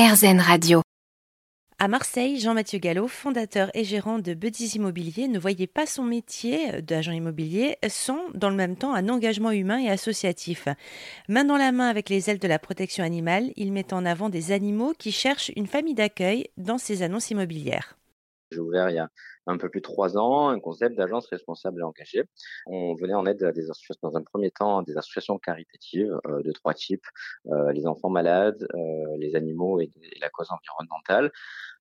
RZN Radio. À Marseille, Jean-Mathieu Gallo, fondateur et gérant de Buddies Immobilier, ne voyait pas son métier d'agent immobilier sans, dans le même temps, un engagement humain et associatif. Main dans la main avec les ailes de la protection animale, il met en avant des animaux qui cherchent une famille d'accueil dans ses annonces immobilières. J'ai ouvert il y a un peu plus de trois ans un concept d'agence responsable et engagée. On venait en aide à des associations, dans un premier temps, des associations caritatives euh, de trois types euh, les enfants malades, euh, les animaux et, la cause environnementale.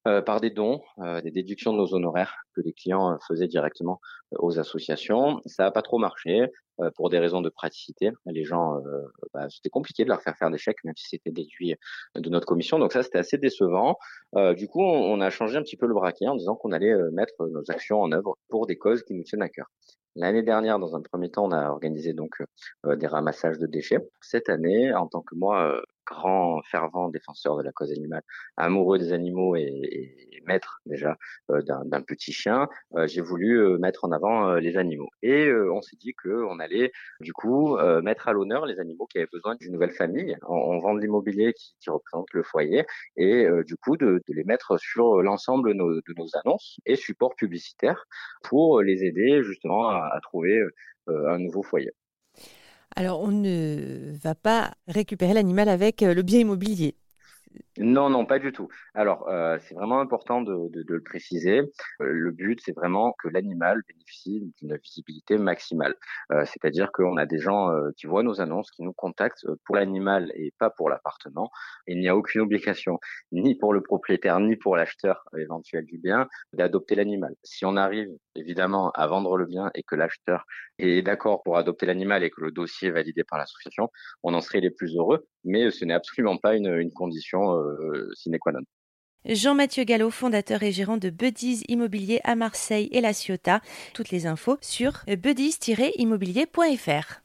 Euh, par des dons, euh, des déductions de nos honoraires que les clients euh, faisaient directement aux associations. Ça n'a pas trop marché pour des raisons de praticité. Les gens, bah, c'était compliqué de leur faire faire des chèques, même si c'était déduit de notre commission. Donc ça, c'était assez décevant. du coup, on, on, a changé un petit peu le braquet en disant qu'on allait mettre nos actions en œuvre pour des causes qui nous tiennent à cœur. L'année dernière, dans un premier temps, on a organisé donc des ramassages de déchets. Cette année, en tant que moi, grand fervent défenseur de la cause animale, amoureux des animaux et, et maître déjà euh, d'un petit chien, euh, j'ai voulu euh, mettre en avant les animaux. Et on s'est dit qu'on allait du coup mettre à l'honneur les animaux qui avaient besoin d'une nouvelle famille. On, on vend de l'immobilier qui, qui, représente le foyer et du coup de, de, les mettre sur l'ensemble de nos annonces et supports publicitaires pour les aider justement à, à trouver un nouveau foyer. Alors, on ne va pas récupérer l'animal avec euh, le bien immobilier. Non, non, pas du tout. Alors, euh, c'est vraiment important de, de, de le préciser. Euh, le but, c'est vraiment que l'animal bénéficie d'une visibilité maximale. Euh, C'est-à-dire qu'on a des gens euh, qui voient nos annonces, qui nous contactent pour l'animal et pas pour l'appartement. Il n'y a aucune obligation, ni pour le propriétaire, ni pour l'acheteur éventuel du bien, d'adopter l'animal. Si on arrive, évidemment, à vendre le bien et que l'acheteur est d'accord pour adopter l'animal et que le dossier est validé par l'association, on en serait les plus heureux, mais ce n'est absolument pas une, une condition euh, non. Jean-Mathieu Gallo, fondateur et gérant de Buddies Immobilier à Marseille et La Ciotat. Toutes les infos sur buddies-immobilier.fr.